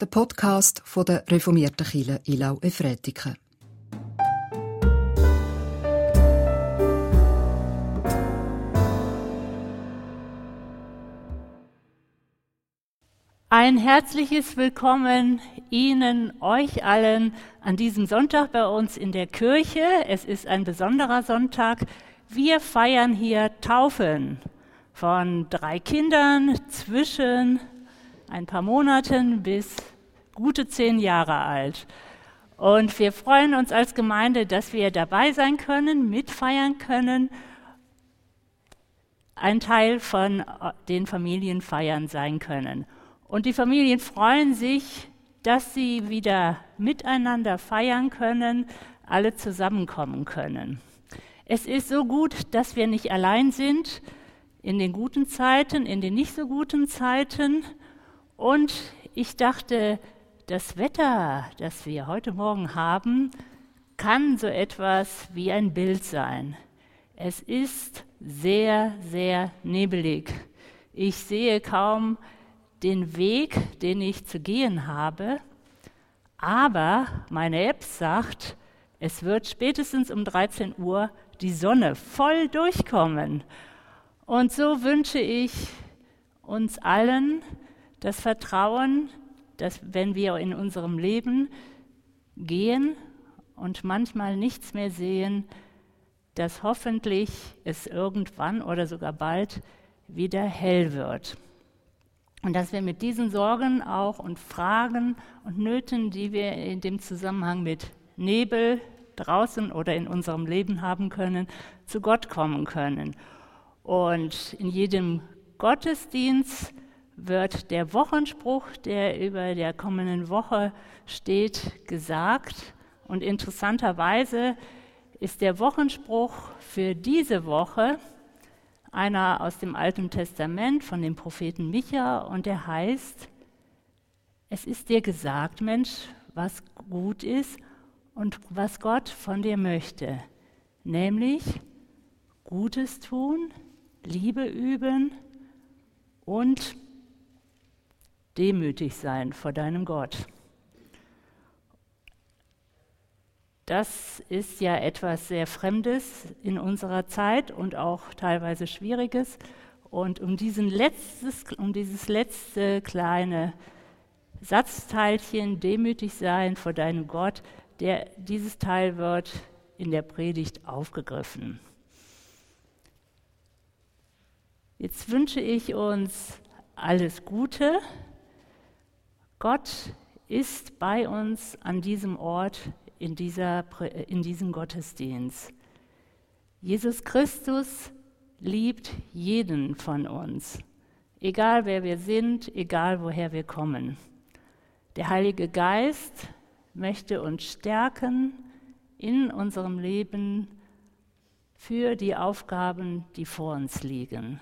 der Podcast von der reformierten Kirche Ilau Efretiken. Ein herzliches Willkommen Ihnen, euch allen an diesem Sonntag bei uns in der Kirche. Es ist ein besonderer Sonntag. Wir feiern hier Taufen von drei Kindern zwischen ein paar Monaten bis gute zehn Jahre alt. Und wir freuen uns als Gemeinde, dass wir dabei sein können, mitfeiern können, ein Teil von den Familienfeiern sein können. Und die Familien freuen sich, dass sie wieder miteinander feiern können, alle zusammenkommen können. Es ist so gut, dass wir nicht allein sind in den guten Zeiten, in den nicht so guten Zeiten. Und ich dachte, das Wetter, das wir heute Morgen haben, kann so etwas wie ein Bild sein. Es ist sehr, sehr nebelig. Ich sehe kaum den Weg, den ich zu gehen habe, aber meine App sagt, es wird spätestens um 13 Uhr die Sonne voll durchkommen. Und so wünsche ich uns allen das Vertrauen, dass wenn wir in unserem Leben gehen und manchmal nichts mehr sehen, dass hoffentlich es irgendwann oder sogar bald wieder hell wird. Und dass wir mit diesen Sorgen auch und Fragen und Nöten, die wir in dem Zusammenhang mit Nebel draußen oder in unserem Leben haben können, zu Gott kommen können. Und in jedem Gottesdienst wird der Wochenspruch, der über der kommenden Woche steht, gesagt. Und interessanterweise ist der Wochenspruch für diese Woche einer aus dem Alten Testament von dem Propheten Micha und der heißt, es ist dir gesagt, Mensch, was gut ist und was Gott von dir möchte, nämlich Gutes tun, Liebe üben und demütig sein vor deinem Gott. Das ist ja etwas sehr Fremdes in unserer Zeit und auch teilweise Schwieriges. Und um, letztes, um dieses letzte kleine Satzteilchen, demütig sein vor deinem Gott, der, dieses Teil wird in der Predigt aufgegriffen. Jetzt wünsche ich uns alles Gute. Gott ist bei uns an diesem Ort in, dieser, in diesem Gottesdienst. Jesus Christus liebt jeden von uns, egal wer wir sind, egal woher wir kommen. Der Heilige Geist möchte uns stärken in unserem Leben für die Aufgaben, die vor uns liegen.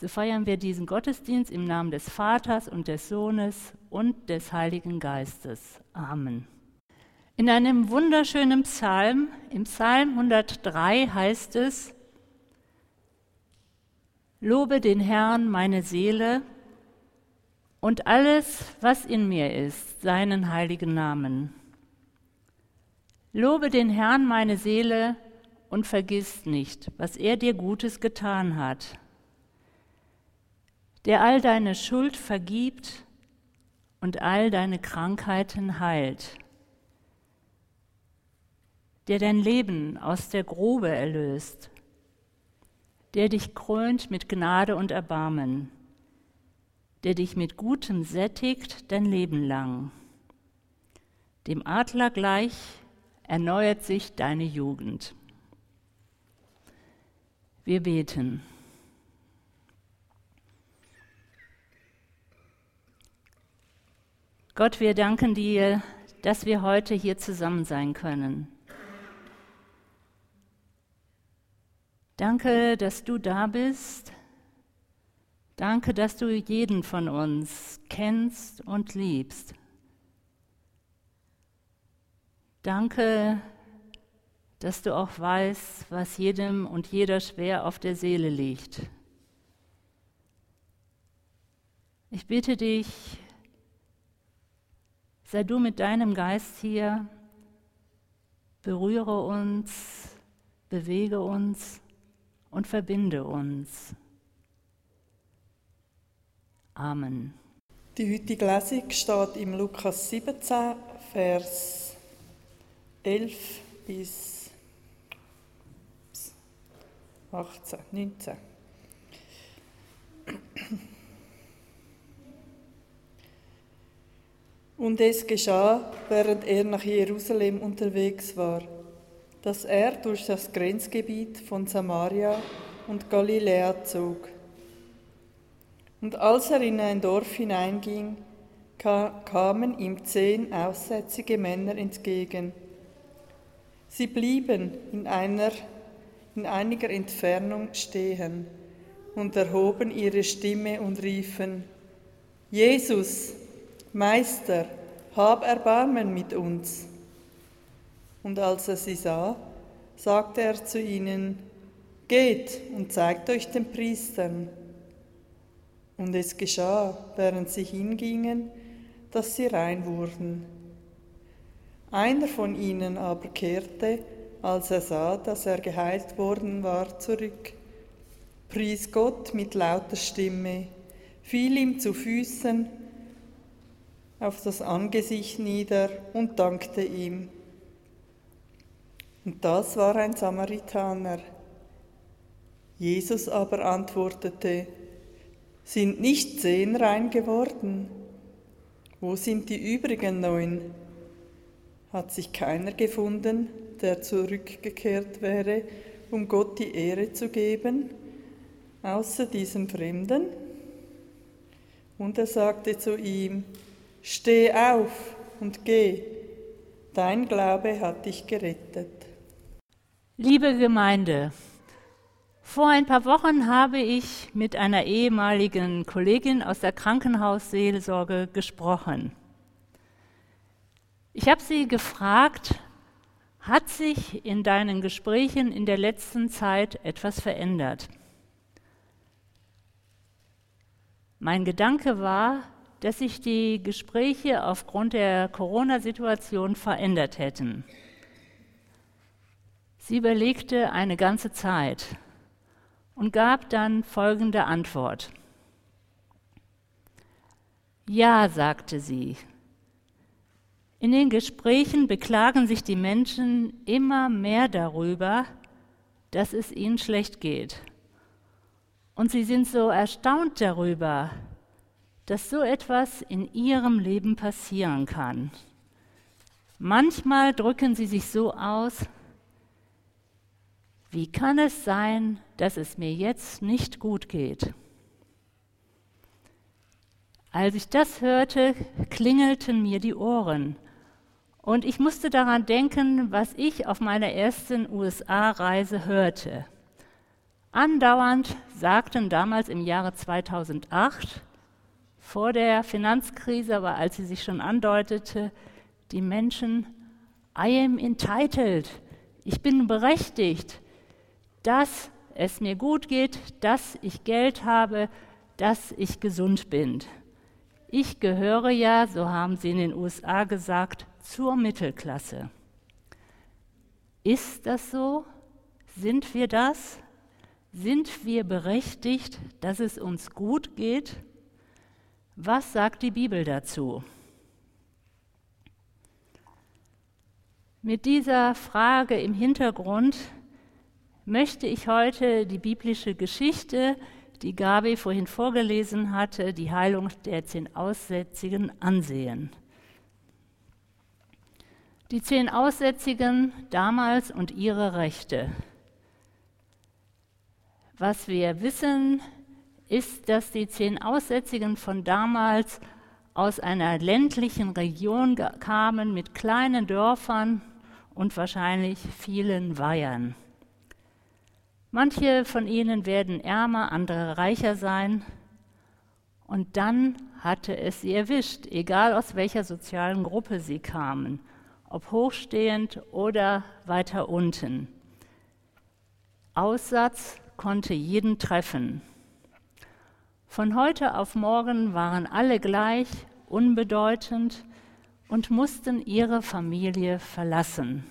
So feiern wir diesen Gottesdienst im Namen des Vaters und des Sohnes und des Heiligen Geistes. Amen. In einem wunderschönen Psalm, im Psalm 103 heißt es, Lobe den Herrn meine Seele und alles, was in mir ist, seinen heiligen Namen. Lobe den Herrn meine Seele und vergiss nicht, was er dir Gutes getan hat, der all deine Schuld vergibt und all deine Krankheiten heilt der dein Leben aus der Grube erlöst, der dich krönt mit Gnade und Erbarmen, der dich mit Gutem sättigt dein Leben lang. Dem Adler gleich erneuert sich deine Jugend. Wir beten. Gott, wir danken dir, dass wir heute hier zusammen sein können. Danke, dass du da bist. Danke, dass du jeden von uns kennst und liebst. Danke, dass du auch weißt, was jedem und jeder schwer auf der Seele liegt. Ich bitte dich, Sei du mit deinem Geist hier, berühre uns, bewege uns und verbinde uns. Amen. Die heutige Lesung steht im Lukas 17, Vers 11 bis 18, 19. Und es geschah, während er nach Jerusalem unterwegs war, dass er durch das Grenzgebiet von Samaria und Galiläa zog. Und als er in ein Dorf hineinging, kamen ihm zehn aussätzige Männer entgegen. Sie blieben in, einer, in einiger Entfernung stehen und erhoben ihre Stimme und riefen, Jesus, Meister, hab Erbarmen mit uns. Und als er sie sah, sagte er zu ihnen, Geht und zeigt euch den Priestern. Und es geschah, während sie hingingen, dass sie rein wurden. Einer von ihnen aber kehrte, als er sah, dass er geheilt worden war, zurück, pries Gott mit lauter Stimme, fiel ihm zu Füßen, auf das Angesicht nieder und dankte ihm. Und das war ein Samaritaner. Jesus aber antwortete, sind nicht zehn rein geworden? Wo sind die übrigen neun? Hat sich keiner gefunden, der zurückgekehrt wäre, um Gott die Ehre zu geben, außer diesem Fremden? Und er sagte zu ihm, Steh auf und geh, dein Glaube hat dich gerettet. Liebe Gemeinde, vor ein paar Wochen habe ich mit einer ehemaligen Kollegin aus der Krankenhausseelsorge gesprochen. Ich habe sie gefragt, hat sich in deinen Gesprächen in der letzten Zeit etwas verändert? Mein Gedanke war, dass sich die Gespräche aufgrund der Corona-Situation verändert hätten. Sie überlegte eine ganze Zeit und gab dann folgende Antwort. Ja, sagte sie. In den Gesprächen beklagen sich die Menschen immer mehr darüber, dass es ihnen schlecht geht. Und sie sind so erstaunt darüber, dass so etwas in ihrem Leben passieren kann. Manchmal drücken sie sich so aus, wie kann es sein, dass es mir jetzt nicht gut geht? Als ich das hörte, klingelten mir die Ohren und ich musste daran denken, was ich auf meiner ersten USA-Reise hörte. Andauernd sagten damals im Jahre 2008 vor der Finanzkrise, aber als sie sich schon andeutete, die Menschen, I am entitled, ich bin berechtigt, dass es mir gut geht, dass ich Geld habe, dass ich gesund bin. Ich gehöre ja, so haben sie in den USA gesagt, zur Mittelklasse. Ist das so? Sind wir das? Sind wir berechtigt, dass es uns gut geht? Was sagt die Bibel dazu? Mit dieser Frage im Hintergrund möchte ich heute die biblische Geschichte, die Gabi vorhin vorgelesen hatte, die Heilung der zehn Aussätzigen ansehen. Die zehn Aussätzigen damals und ihre Rechte. Was wir wissen, ist, dass die zehn Aussätzigen von damals aus einer ländlichen Region kamen mit kleinen Dörfern und wahrscheinlich vielen Weihern. Manche von ihnen werden ärmer, andere reicher sein. Und dann hatte es sie erwischt, egal aus welcher sozialen Gruppe sie kamen, ob hochstehend oder weiter unten. Aussatz konnte jeden treffen. Von heute auf morgen waren alle gleich, unbedeutend, und mussten ihre Familie verlassen.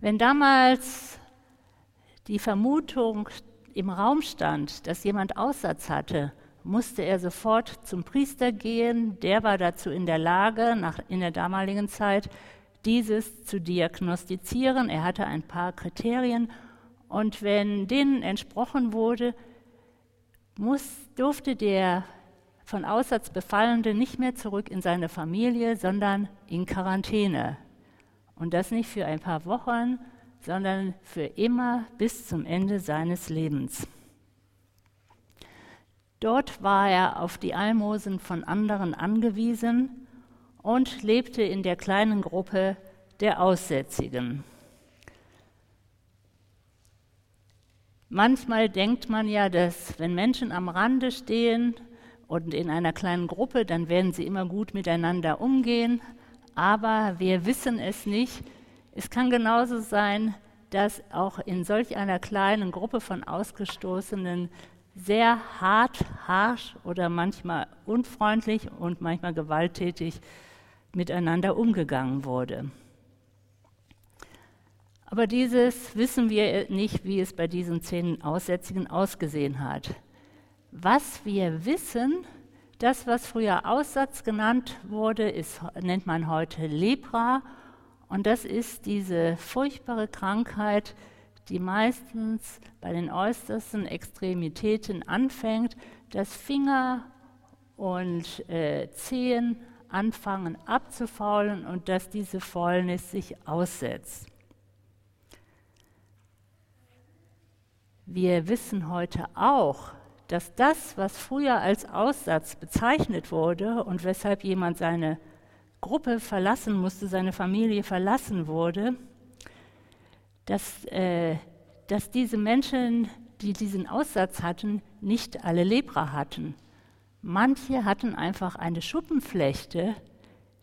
Wenn damals die Vermutung im Raum stand, dass jemand Aussatz hatte, musste er sofort zum Priester gehen. Der war dazu in der Lage, nach, in der damaligen Zeit, dieses zu diagnostizieren. Er hatte ein paar Kriterien und wenn denen entsprochen wurde, muss, durfte der von Aussatz Befallene nicht mehr zurück in seine Familie, sondern in Quarantäne. Und das nicht für ein paar Wochen, sondern für immer bis zum Ende seines Lebens. Dort war er auf die Almosen von anderen angewiesen und lebte in der kleinen Gruppe der Aussätzigen. Manchmal denkt man ja, dass wenn Menschen am Rande stehen und in einer kleinen Gruppe, dann werden sie immer gut miteinander umgehen, aber wir wissen es nicht. Es kann genauso sein, dass auch in solch einer kleinen Gruppe von Ausgestoßenen sehr hart, harsch oder manchmal unfreundlich und manchmal gewalttätig miteinander umgegangen wurde. Aber dieses wissen wir nicht, wie es bei diesen zehn Aussätzigen ausgesehen hat. Was wir wissen, das, was früher Aussatz genannt wurde, ist, nennt man heute Lepra. Und das ist diese furchtbare Krankheit, die meistens bei den äußersten Extremitäten anfängt, dass Finger und äh, Zehen anfangen abzufaulen und dass diese Fäulnis sich aussetzt. Wir wissen heute auch, dass das, was früher als Aussatz bezeichnet wurde und weshalb jemand seine Gruppe verlassen musste, seine Familie verlassen wurde, dass, äh, dass diese Menschen, die diesen Aussatz hatten, nicht alle Lepra hatten. Manche hatten einfach eine Schuppenflechte,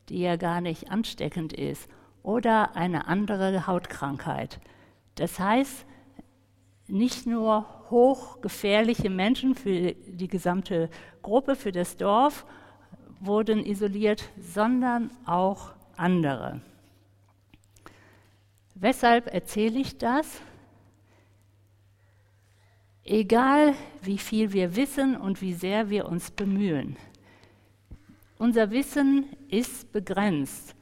die ja gar nicht ansteckend ist, oder eine andere Hautkrankheit. Das heißt, nicht nur hochgefährliche Menschen für die gesamte Gruppe, für das Dorf wurden isoliert, sondern auch andere. Weshalb erzähle ich das? Egal wie viel wir wissen und wie sehr wir uns bemühen. Unser Wissen ist begrenzt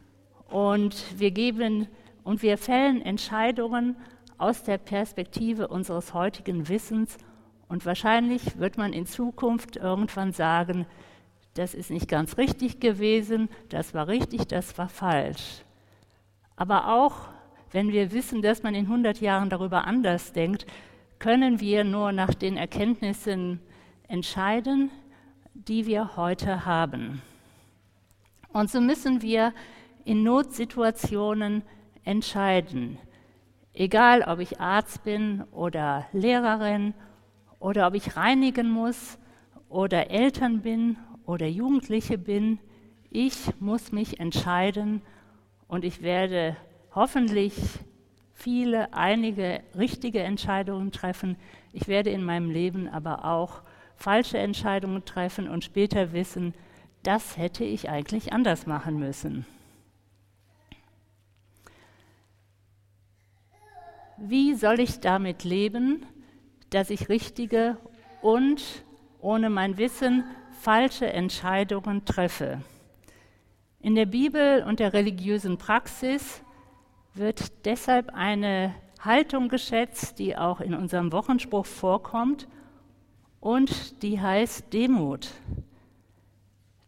und wir geben und wir fällen Entscheidungen aus der Perspektive unseres heutigen Wissens und wahrscheinlich wird man in Zukunft irgendwann sagen, das ist nicht ganz richtig gewesen, das war richtig, das war falsch. Aber auch wenn wir wissen, dass man in 100 Jahren darüber anders denkt, können wir nur nach den Erkenntnissen entscheiden, die wir heute haben. Und so müssen wir in Notsituationen entscheiden. Egal, ob ich Arzt bin oder Lehrerin oder ob ich reinigen muss oder Eltern bin oder Jugendliche bin, ich muss mich entscheiden und ich werde hoffentlich viele, einige richtige Entscheidungen treffen. Ich werde in meinem Leben aber auch falsche Entscheidungen treffen und später wissen, das hätte ich eigentlich anders machen müssen. Wie soll ich damit leben, dass ich richtige und ohne mein Wissen falsche Entscheidungen treffe. In der Bibel und der religiösen Praxis wird deshalb eine Haltung geschätzt, die auch in unserem Wochenspruch vorkommt und die heißt Demut.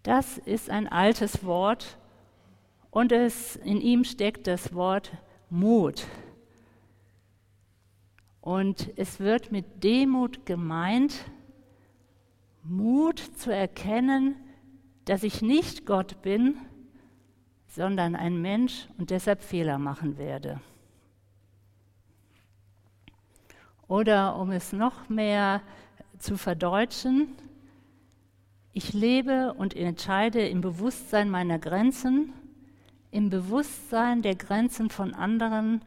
Das ist ein altes Wort und es, in ihm steckt das Wort Mut. Und es wird mit Demut gemeint, Mut zu erkennen, dass ich nicht Gott bin, sondern ein Mensch und deshalb Fehler machen werde. Oder um es noch mehr zu verdeutschen, ich lebe und entscheide im Bewusstsein meiner Grenzen, im Bewusstsein der Grenzen von anderen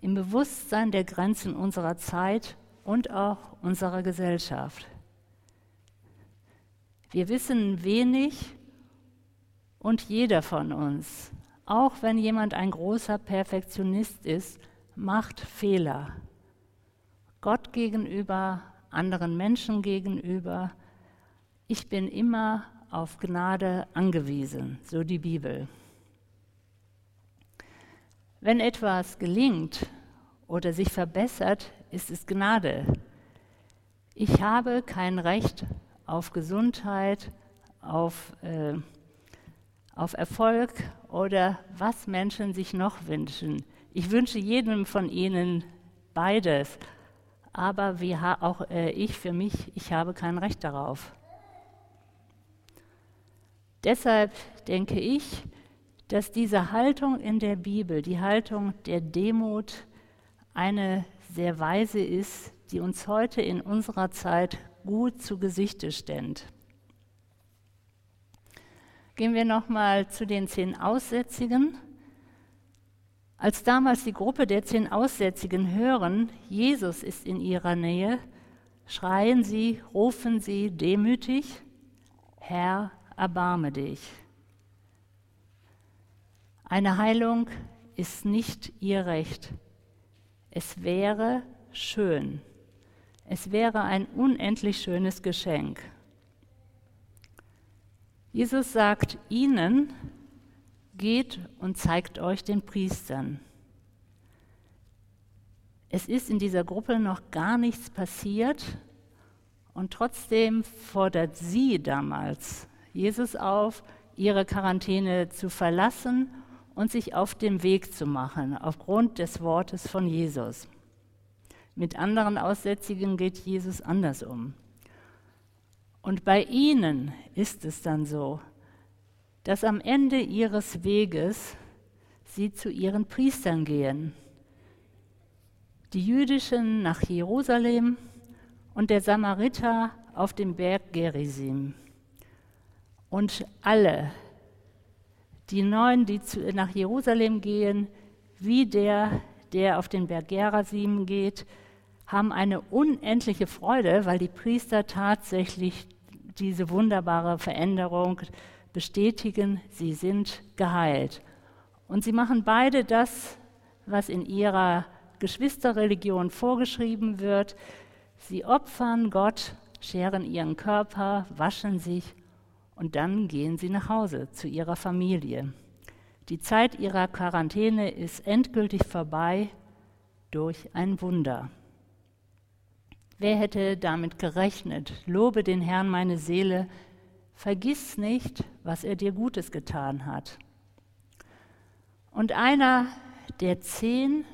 im Bewusstsein der Grenzen unserer Zeit und auch unserer Gesellschaft. Wir wissen wenig Und jeder von uns, auch wenn jemand ein großer Perfektionist ist, macht Fehler. Gott gegenüber, anderen Menschen gegenüber. Ich bin immer auf Gnade angewiesen, so die Bibel. Wenn etwas gelingt oder sich verbessert, ist es Gnade. Ich habe kein Recht auf Gesundheit, auf, äh, auf Erfolg oder was Menschen sich noch wünschen. Ich wünsche jedem von ihnen beides, aber wie auch äh, ich für mich, ich habe kein Recht darauf. Deshalb denke ich, dass diese Haltung in der Bibel, die Haltung der Demut, eine sehr weise ist, die uns heute in unserer Zeit gut zu Gesichte stellt. Gehen wir nochmal zu den zehn Aussätzigen. Als damals die Gruppe der zehn Aussätzigen hören, Jesus ist in ihrer Nähe, schreien sie, rufen sie demütig, Herr, erbarme dich. Eine Heilung ist nicht ihr Recht. Es wäre schön. Es wäre ein unendlich schönes Geschenk. Jesus sagt ihnen, geht und zeigt euch den Priestern. Es ist in dieser Gruppe noch gar nichts passiert und trotzdem fordert sie damals Jesus auf, ihre Quarantäne zu verlassen und sich auf den Weg zu machen, aufgrund des Wortes von Jesus. Mit anderen Aussätzigen geht Jesus anders um. Und bei ihnen ist es dann so, dass am Ende ihres Weges sie zu ihren Priestern gehen. Die jüdischen nach Jerusalem und der Samariter auf dem Berg Gerizim. Und alle, die Neuen, die nach Jerusalem gehen, wie der, der auf den Berg Gerizim geht, haben eine unendliche Freude, weil die Priester tatsächlich diese wunderbare Veränderung bestätigen, sie sind geheilt. Und sie machen beide das, was in ihrer Geschwisterreligion vorgeschrieben wird. Sie opfern Gott, scheren ihren Körper, waschen sich und dann gehen sie nach Hause zu ihrer Familie. Die Zeit ihrer Quarantäne ist endgültig vorbei durch ein Wunder. Wer hätte damit gerechnet? Lobe den Herrn meine Seele, vergiss nicht, was er dir Gutes getan hat. Und einer der zehn,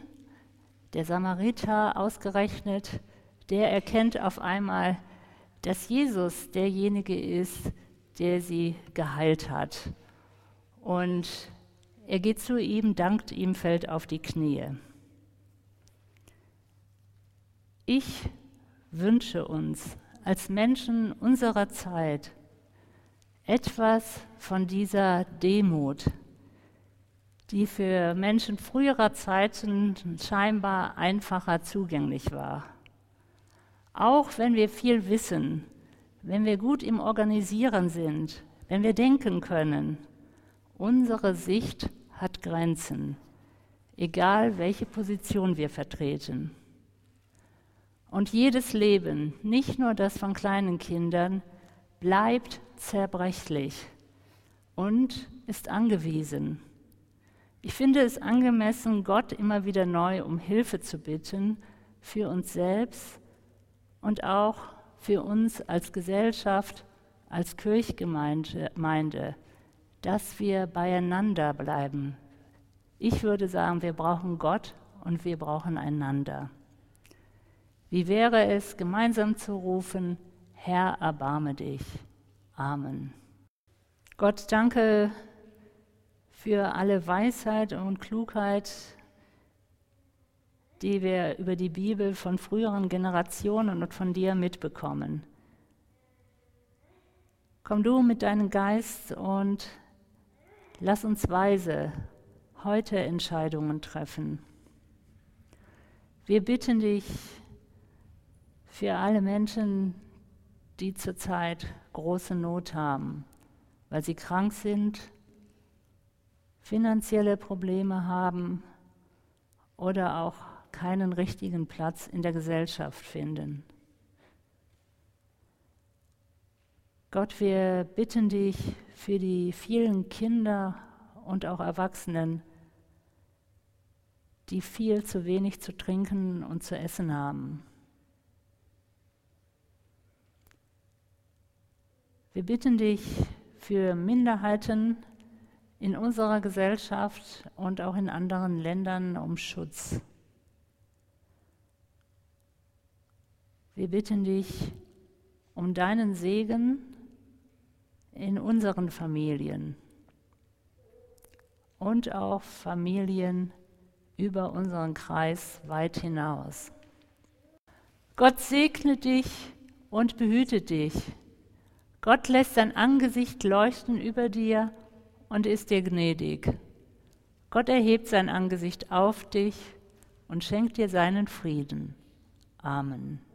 der Samariter ausgerechnet, der erkennt auf einmal, dass Jesus derjenige ist, der sie geheilt hat. Und er geht zu ihm, dankt ihm, fällt auf die Knie. Ich wünsche uns als Menschen unserer Zeit etwas von dieser Demut, die für Menschen früherer Zeiten scheinbar einfacher zugänglich war. Auch wenn wir viel wissen, wenn wir gut im Organisieren sind, wenn wir denken können, unsere Sicht hat Grenzen, egal welche Position wir vertreten. Und jedes Leben, nicht nur das von kleinen Kindern, bleibt zerbrechlich und ist angewiesen. Ich finde es angemessen, Gott immer wieder neu um Hilfe zu bitten für uns selbst und auch für uns als Gesellschaft, als Kirchgemeinde, dass wir beieinander bleiben. Ich würde sagen, wir brauchen Gott und wir brauchen einander. Wie wäre es, gemeinsam zu rufen, Herr, erbarme dich. Amen. Gott, danke für alle Weisheit und Klugheit, die wir über die Bibel von früheren Generationen und von dir mitbekommen. Komm du mit deinem Geist und lass uns weise heute Entscheidungen treffen. Wir bitten dich, für alle Menschen, die zurzeit große Not haben, weil sie krank sind, finanzielle Probleme haben oder auch keinen richtigen Platz in der Gesellschaft finden. Gott, wir bitten dich für die vielen Kinder und auch Erwachsenen, die viel zu wenig zu trinken und zu essen haben. Wir bitten dich für Minderheiten in unserer Gesellschaft und auch in anderen Ländern um Schutz. Wir bitten dich um deinen Segen in unseren Familien und auch Familien über unseren Kreis weit hinaus. Gott segne dich und behüte dich. Gott lässt sein Angesicht leuchten über dir und ist dir gnädig. Gott erhebt sein Angesicht auf dich und schenkt dir seinen Frieden. Amen.